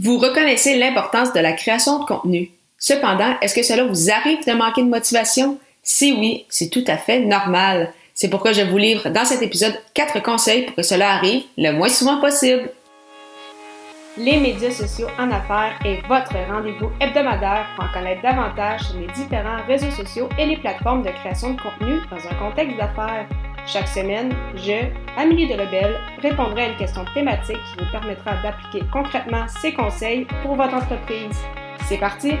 Vous reconnaissez l'importance de la création de contenu. Cependant, est-ce que cela vous arrive de manquer de motivation? Si oui, c'est tout à fait normal. C'est pourquoi je vous livre dans cet épisode quatre conseils pour que cela arrive le moins souvent possible. Les médias sociaux en affaires est votre rendez-vous hebdomadaire pour en connaître davantage sur les différents réseaux sociaux et les plateformes de création de contenu dans un contexte d'affaires. Chaque semaine, je, Amélie Delebel, répondrai à une question thématique qui vous permettra d'appliquer concrètement ces conseils pour votre entreprise. C'est parti!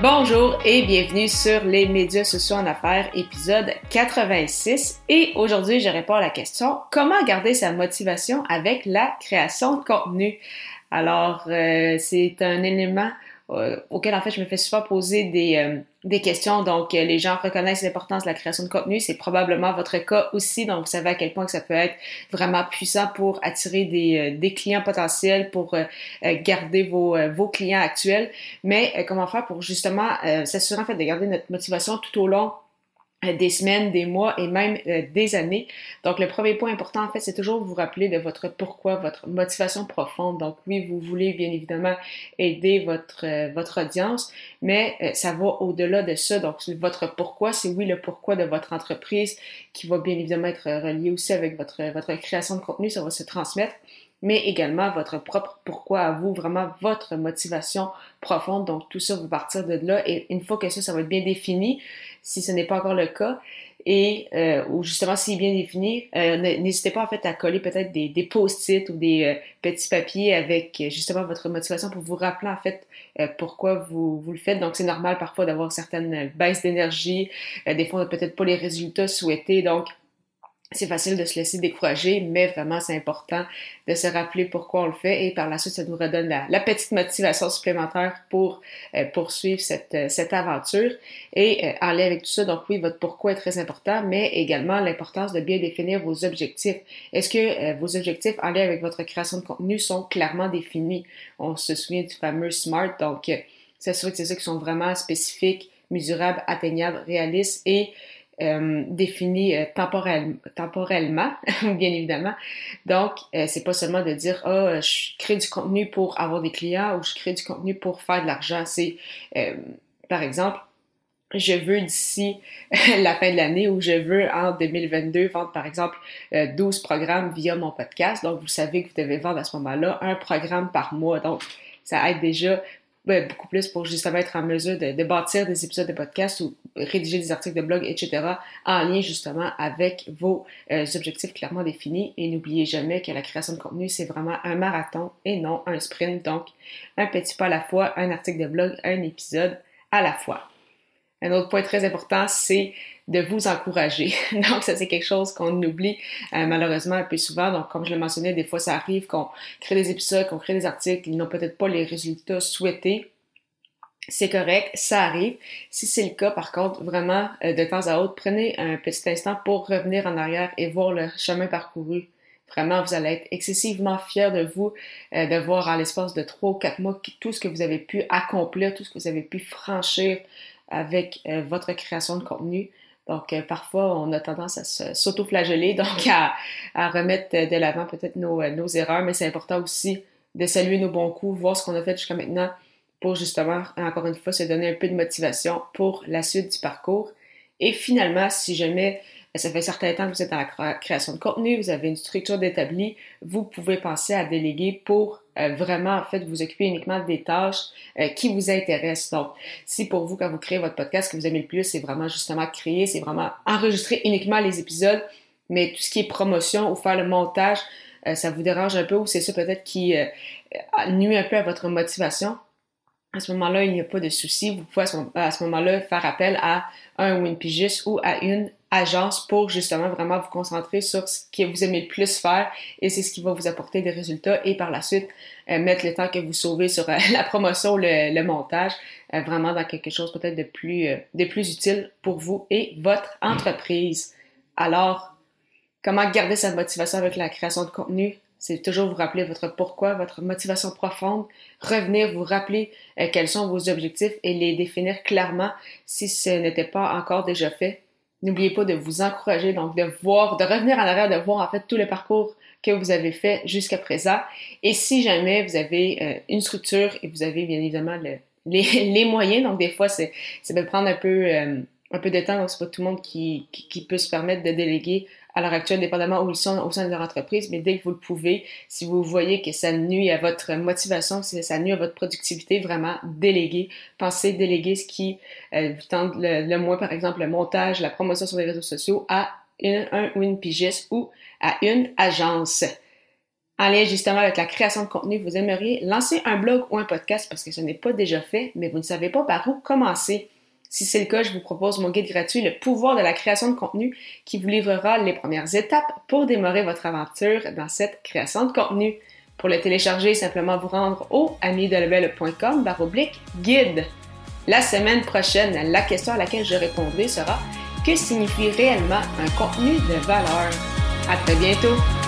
Bonjour et bienvenue sur les médias sociaux en affaires, épisode 86. Et aujourd'hui, je réponds à la question comment garder sa motivation avec la création de contenu? Alors, euh, c'est un élément auquel en fait je me fais souvent poser des, euh, des questions. Donc, euh, les gens reconnaissent l'importance de la création de contenu. C'est probablement votre cas aussi. Donc, vous savez à quel point que ça peut être vraiment puissant pour attirer des, des clients potentiels, pour garder vos, vos clients actuels. Mais comment faire pour justement s'assurer en fait de garder notre motivation tout au long euh, des semaines, des mois et même euh, des années. Donc, le premier point important, en fait, c'est toujours vous rappeler de votre pourquoi, votre motivation profonde. Donc, oui, vous voulez bien évidemment aider votre, euh, votre audience, mais ça va au-delà de ça. Donc, votre pourquoi, c'est oui le pourquoi de votre entreprise qui va bien évidemment être relié aussi avec votre, votre création de contenu, ça va se transmettre mais également votre propre pourquoi à vous, vraiment votre motivation profonde. Donc tout ça va partir de là et une fois que ça, ça va être bien défini, si ce n'est pas encore le cas, et euh, ou justement s'il est bien défini, euh, n'hésitez pas en fait à coller peut-être des, des post-it ou des euh, petits papiers avec justement votre motivation pour vous rappeler en fait euh, pourquoi vous, vous le faites. Donc c'est normal parfois d'avoir certaines baisses d'énergie, des fois peut-être pas les résultats souhaités. Donc c'est facile de se laisser décourager, mais vraiment c'est important de se rappeler pourquoi on le fait et par la suite ça nous redonne la, petite motivation supplémentaire pour euh, poursuivre cette, euh, cette aventure. Et euh, lien avec tout ça, donc oui, votre pourquoi est très important, mais également l'importance de bien définir vos objectifs. Est-ce que vos objectifs en lien avec votre création de contenu sont clairement définis? On se souvient du fameux SMART, donc s'assurer que c'est ça qui sont vraiment spécifiques, mesurables, atteignables, réalistes et euh, défini euh, temporellement, bien évidemment. Donc, euh, c'est pas seulement de dire oh, je crée du contenu pour avoir des clients ou je crée du contenu pour faire de l'argent. C'est, par exemple, je veux d'ici la fin de l'année ou je veux en 2022 vendre par exemple 12 programmes via mon podcast. Donc, vous savez que vous devez vendre à ce moment-là un programme par mois. Donc, ça aide déjà beaucoup plus pour justement être en mesure de, bâtir des épisodes de podcast ou rédiger des articles de blog, etc., en lien justement avec vos euh, objectifs clairement définis. Et n'oubliez jamais que la création de contenu, c'est vraiment un marathon et non un sprint. Donc, un petit pas à la fois, un article de blog, un épisode à la fois. Un autre point très important, c'est de vous encourager. Donc, ça, c'est quelque chose qu'on oublie euh, malheureusement un peu souvent. Donc, comme je le mentionnais, des fois, ça arrive qu'on crée des épisodes, qu'on crée des articles, ils n'ont peut-être pas les résultats souhaités. C'est correct, ça arrive. Si c'est le cas, par contre, vraiment, euh, de temps à autre, prenez un petit instant pour revenir en arrière et voir le chemin parcouru. Vraiment, vous allez être excessivement fiers de vous, euh, de voir en l'espace de trois ou quatre mois tout ce que vous avez pu accomplir, tout ce que vous avez pu franchir, avec votre création de contenu. Donc, euh, parfois, on a tendance à s'auto-flageller, donc à, remettre de l'avant peut-être euh, nos, erreurs, mais c'est important aussi de saluer nos bons coups, voir ce qu'on a fait jusqu'à maintenant pour justement, encore une fois, se donner un peu de motivation pour la suite du parcours. Et finalement, si jamais ça fait un certain temps que vous êtes dans la création de contenu, vous avez une structure d'établi, vous pouvez penser à déléguer pour euh, vraiment, en fait, vous occuper uniquement des tâches euh, qui vous intéressent. Donc, si pour vous, quand vous créez votre podcast, ce que vous aimez le plus, c'est vraiment justement créer, c'est vraiment enregistrer uniquement les épisodes, mais tout ce qui est promotion ou faire le montage, euh, ça vous dérange un peu ou c'est ça peut-être qui nuit un peu à votre motivation, à ce moment-là, il n'y a pas de souci. Vous pouvez à ce moment-là faire appel à un ou une ou à une agence pour justement vraiment vous concentrer sur ce que vous aimez le plus faire et c'est ce qui va vous apporter des résultats et par la suite euh, mettre le temps que vous sauvez sur euh, la promotion, le, le montage, euh, vraiment dans quelque chose peut-être de plus, de plus utile pour vous et votre entreprise. Alors, comment garder sa motivation avec la création de contenu? C'est toujours vous rappeler votre pourquoi, votre motivation profonde, revenir vous rappeler quels sont vos objectifs et les définir clairement si ce n'était pas encore déjà fait N'oubliez pas de vous encourager, donc de voir, de revenir en arrière, de voir en fait tout le parcours que vous avez fait jusqu'à présent. Et si jamais vous avez euh, une structure et vous avez bien évidemment les, moyens, donc des fois, c'est, ça peut prendre un peu, euh, un peu de temps, donc c'est pas tout le monde qui, peut se permettre de déléguer à l'heure actuelle, dépendamment où ils sont au sein de leur entreprise, mais dès que vous le pouvez, si vous voyez que ça nuit à votre motivation, si ça nuit à votre productivité, vraiment déléguer. Pensez déléguer ce qui euh, vous tente le, moins, par exemple, le montage, la promotion sur les réseaux sociaux à un ou une pigiste ou à une agence. En lien justement avec la création de contenu, vous aimeriez lancer un blog ou un podcast parce que ce n'est pas déjà fait, mais vous ne savez pas par où commencer. Si c'est le cas, je vous propose mon guide gratuit Le pouvoir de la création de contenu qui vous livrera les premières étapes pour démarrer votre aventure dans cette création de contenu. Pour le télécharger, simplement vous rendre au amidelebel.com baroblique guide. La semaine prochaine, la question à laquelle je répondrai sera que signifie réellement un contenu de valeur? À très bientôt!